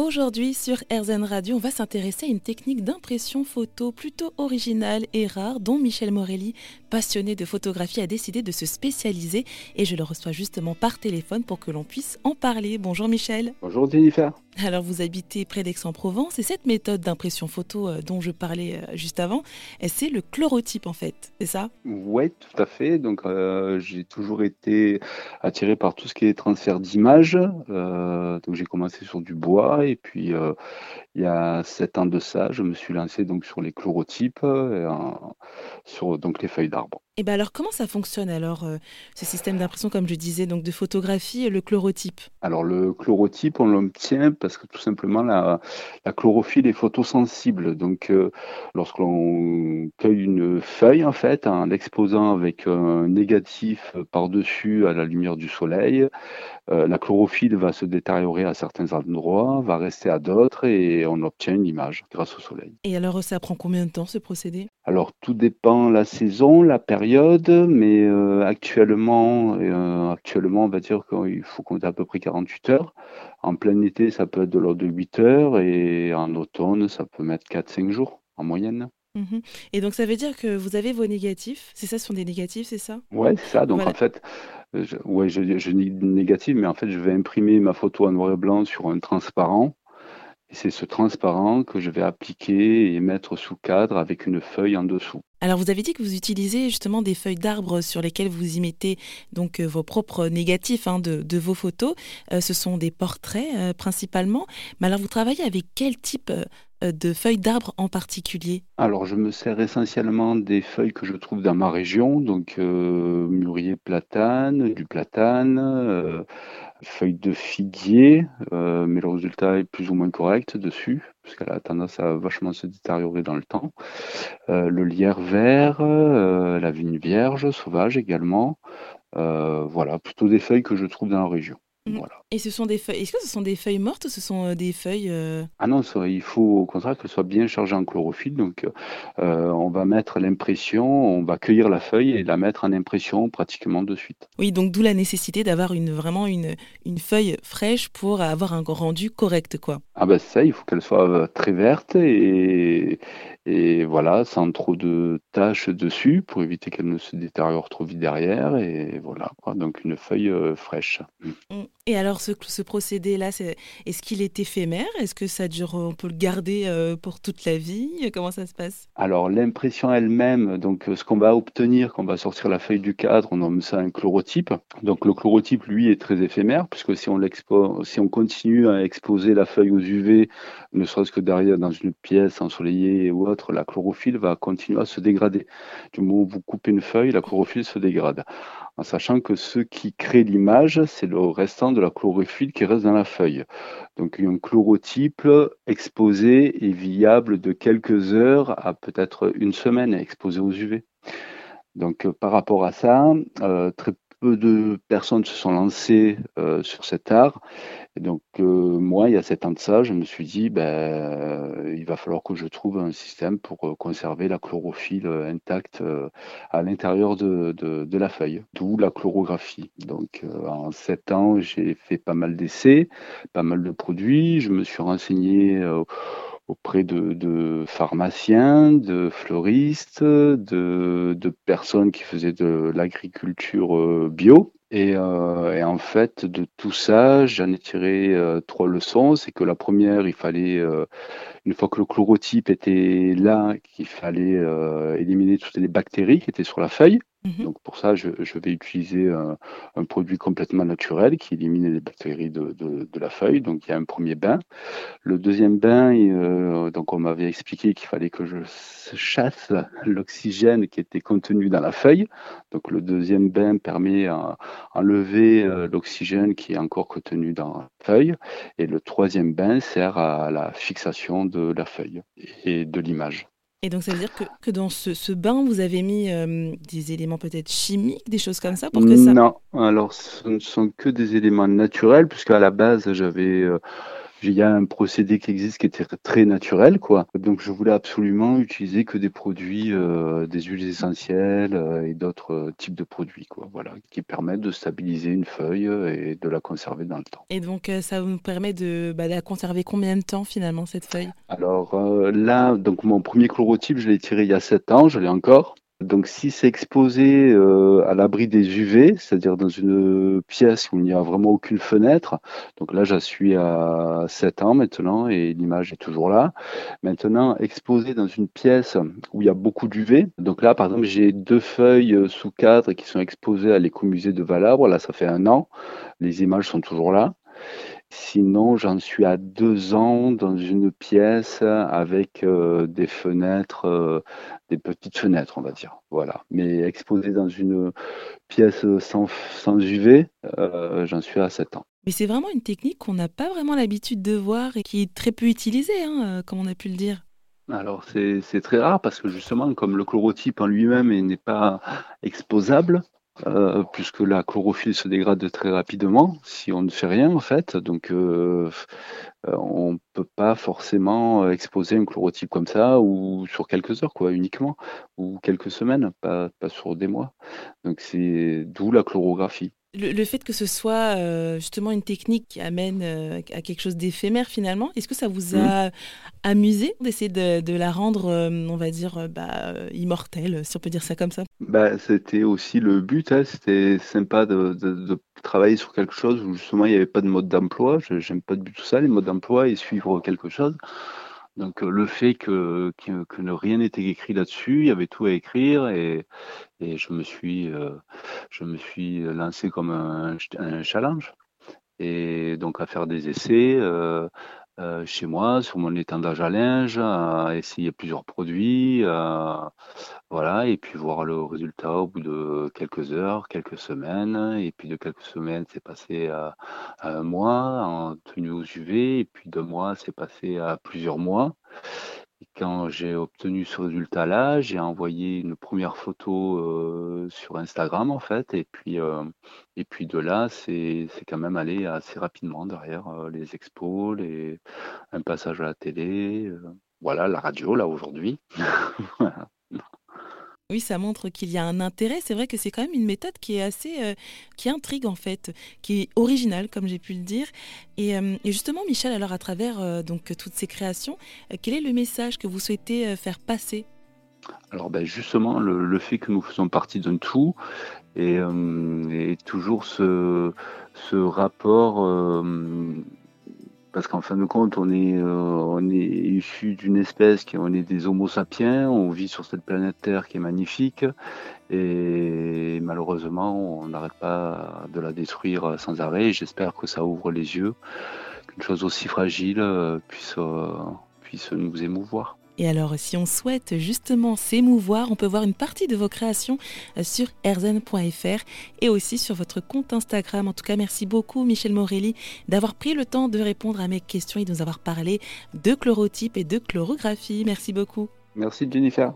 Aujourd'hui sur RZN Radio, on va s'intéresser à une technique d'impression photo plutôt originale et rare dont Michel Morelli, passionné de photographie, a décidé de se spécialiser et je le reçois justement par téléphone pour que l'on puisse en parler. Bonjour Michel. Bonjour Jennifer. Alors vous habitez près d'Aix-en-Provence et cette méthode d'impression photo euh, dont je parlais euh, juste avant, eh, c'est le chlorotype en fait, c'est ça? Oui, tout à fait. Donc euh, j'ai toujours été attiré par tout ce qui est transfert d'images. donc j'ai commencé sur du bois et puis il y a sept ans de ça, je me suis lancé donc sur les chlorotypes, sur donc les feuilles arbres Et bien alors comment ça fonctionne alors ce système d'impression comme je disais donc de photographie et le chlorotype? Alors le chlorotype on l'obtient parce que tout simplement la, chlorophylle est photosensible. Donc euh, lorsqu'on cueille une feuille en fait en l'exposant avec un négatif par-dessus à la lumière du soleil, euh, la chlorophylle va se détériorer à certains endroits, va rester à d'autres et on obtient une image grâce au soleil. Et alors ça prend combien de temps ce procédé? Alors tout dépend la saison, la période, mais euh, actuellement, actuellement on va dire qu'il faut compter à peu près 48 heures. En plein été, ça peut être de l'ordre de 8 heures et en automne, ça peut mettre 4-5 jours en moyenne. Mmh et donc ça veut dire que vous avez vos négatifs, c'est ça, ce sont des négatifs, c'est ça? Ouais, c'est ça. Donc en fait, je, ouais, je, je dis négatif, mais en fait, je vais imprimer ma photo en noir et blanc sur un transparent. C'est ce transparent que je vais appliquer et mettre sous cadre avec une feuille en dessous. Alors vous avez dit que vous utilisez justement des feuilles d'arbres sur lesquelles vous y mettez donc euh, vos propres négatifs hein, de, vos photos. Euh, ce sont des portraits euh, principalement. Mais alors vous travaillez avec quel type de feuilles d'arbres en particulier? Alors je me sers essentiellement des feuilles que je trouve dans ma région, donc mûrier platane, du platane, feuilles de figuier, mais le résultat est plus ou moins correct dessus puisqu'elle a tendance à vachement se détériorer dans le temps. Euh, le lierre vert, euh, la vigne vierge, sauvage également. Euh, voilà, plutôt des feuilles que je trouve dans la région. Mmh. Voilà. Et ce sont des feuilles. Est-ce que ce sont des feuilles mortes ou ce sont des feuilles Ah non, il faut au contraire qu'elles soient bien chargées en chlorophylle. Donc, on va mettre l'impression, on va cueillir la feuille et la mettre en impression pratiquement de suite. Oui, donc d'où la nécessité d'avoir une vraiment une, une feuille fraîche pour avoir un rendu correct, quoi. Ah ben ça, il faut qu'elle soit très verte et, et voilà, sans trop de taches dessus pour éviter qu'elle ne se détériore trop vite derrière. Et voilà, donc une feuille fraîche. Mmh. Et alors ce, procédé-là, est-ce qu'il est éphémère? Est-ce que ça dure, on peut le garder pour toute la vie? Comment ça se passe? Alors l'impression elle-même, donc ce qu'on va obtenir quand on va sortir la feuille du cadre, on nomme ça un chlorotype. Donc le chlorotype, lui, est très éphémère puisque si on, si on continue à exposer la feuille aux UV, ne serait-ce que derrière dans une pièce ensoleillée ou autre, la chlorophylle va continuer à se dégrader. Du moment où vous coupez une feuille, la chlorophylle se dégrade. Sachant que ce qui crée l'image, c'est le restant de la chlorophylle qui reste dans la feuille. Donc un chlorotype exposé est viable de quelques heures à peut-être une semaine exposé aux UV. Donc par rapport à ça, euh, très peu de personnes se sont lancées euh, sur cet art. Donc, euh, moi, il y a sept ans de ça, je me suis dit, ben, il va falloir que je trouve un système pour euh, conserver la chlorophylle intacte à l'intérieur de, de, la feuille, d'où la chlorographie. Donc, en sept ans, j'ai fait pas mal d'essais, pas mal de produits. Je me suis renseigné auprès de, pharmaciens, de fleuristes, de, personnes qui faisaient de l'agriculture euh, bio. Euh, et, en fait, de tout ça, j'en ai tiré euh, trois leçons. C'est que la première, il fallait, une fois que le chlorotype était là, qu'il fallait éliminer toutes les bactéries qui étaient sur la feuille. Mhm. Donc pour ça, je, vais utiliser un, produit complètement naturel qui élimine les bactéries de, la feuille. Donc il y a un premier bain. Le deuxième bain, euh, donc on m'avait expliqué qu'il fallait que je chasse l'oxygène qui était contenu dans la feuille. Donc le deuxième bain permet d'enlever euh, l'oxygène qui est encore contenu dans la feuille. Et le troisième bain sert à la fixation de la feuille et de l'image. Et donc ça veut dire que, dans ce, bain, vous avez mis euh, des éléments peut-être chimiques, des choses comme ça pour que ça... Non, alors ce ne sont que des éléments naturels, puisqu'à la base, j'avais... Euh, il y a un procédé qui existe qui était très naturel, quoi. Donc je voulais absolument utiliser que des produits, euh, des huiles essentielles euh, et d'autres euh, types de produits, quoi. Voilà, qui permettent de stabiliser une feuille et de la conserver dans le temps. Et donc ça vous permet de, bah, de la conserver combien de temps finalement cette feuille? Alors là, donc mon premier chlorotype, je l'ai tiré il y a 7 ans, je l'ai encore. Donc si c'est exposé euh, à l'abri des UV, c'est-à-dire dans une pièce où il n'y a vraiment aucune fenêtre, donc là j'en suis à 7 ans maintenant et l'image est toujours là. Maintenant exposé dans une pièce où il y a beaucoup d'UV, donc là par exemple j'ai deux feuilles sous cadre qui sont exposées à l'écomusée de Valabre, là ça fait un an, les images sont toujours là. Sinon, j'en suis à deux ans dans une pièce avec euh, des fenêtres, euh, des petites fenêtres, on va dire. Voilà. Mais exposé dans une pièce sans, sans UV, euh, j'en suis à sept ans. Mais c'est vraiment une technique qu'on n'a pas vraiment l'habitude de voir et qui est très peu utilisée, hein, comme on a pu le dire. Alors c'est très rare parce que justement, comme le chlorotype en lui-même n'est pas exposable, euh, puisque la chlorophylle se dégrade très rapidement si on ne fait rien en fait. Donc euh, euh, on ne peut pas forcément exposer un chlorotype comme ça ou sur quelques heures quoi uniquement ou quelques semaines, pas, pas sur des mois. Donc c'est d'où la chlorographie. Le, fait que ce soit euh, justement une technique qui amène euh, à quelque chose d'éphémère finalement, est-ce que ça vous a mmh. amusé d'essayer de, la rendre, euh, on va dire, bah, immortelle, si on peut dire ça comme ça? Bah, C'était aussi le but, hein. c'était sympa de, travailler sur quelque chose où justement il n'y avait pas de mode d'emploi, j'aime pas du tout ça, les modes d'emploi et suivre quelque chose. Donc le fait que, que, rien n'était écrit là-dessus, il y avait tout à écrire et, et je me suis je me suis lancé comme un, un, challenge et donc à faire des essais. Euh, chez moi, sur mon étendage à linge, à essayer plusieurs produits, voilà, et puis voir le résultat au bout de quelques heures, quelques semaines, et puis de quelques semaines, c'est passé à, un mois en tenue aux UV, et puis deux mois, c'est passé à plusieurs mois. Et quand j'ai obtenu ce résultat-là, j'ai envoyé une première photo euh, sur Instagram en fait, et puis euh, et puis de là, c'est quand même allé assez rapidement derrière euh, les expos, les un passage à la télé, voilà la radio là aujourd'hui. Oui, ça montre qu'il y a un intérêt. C'est vrai que c'est quand même une méthode qui est assez, euh, qui intrigue en fait, qui est originale, comme j'ai pu le dire. Et, euh, justement, Michel, alors à travers euh, donc toutes ces créations, quel est le message que vous souhaitez faire passer? Alors ben justement, le, fait que nous faisons partie d'un tout et, toujours ce rapport parce qu'en fin de compte, on est, euh, on est issu d'une espèce qui on est des Homo sapiens, on vit sur cette planète Terre qui est magnifique, et malheureusement, on n'arrête pas de la détruire sans arrêt. J'espère que ça ouvre les yeux, qu'une chose aussi fragile euh, puisse, euh, puisse nous émouvoir. Et alors, si on souhaite justement s'émouvoir, on peut voir une partie de vos créations euh, sur erzen.fr et aussi sur votre compte Instagram. En tout cas, merci beaucoup, Michel Morelli, d'avoir pris le temps de répondre à mes questions et de nous avoir parlé de chlorotype et de chlorographie. Merci beaucoup. Merci, Jennifer.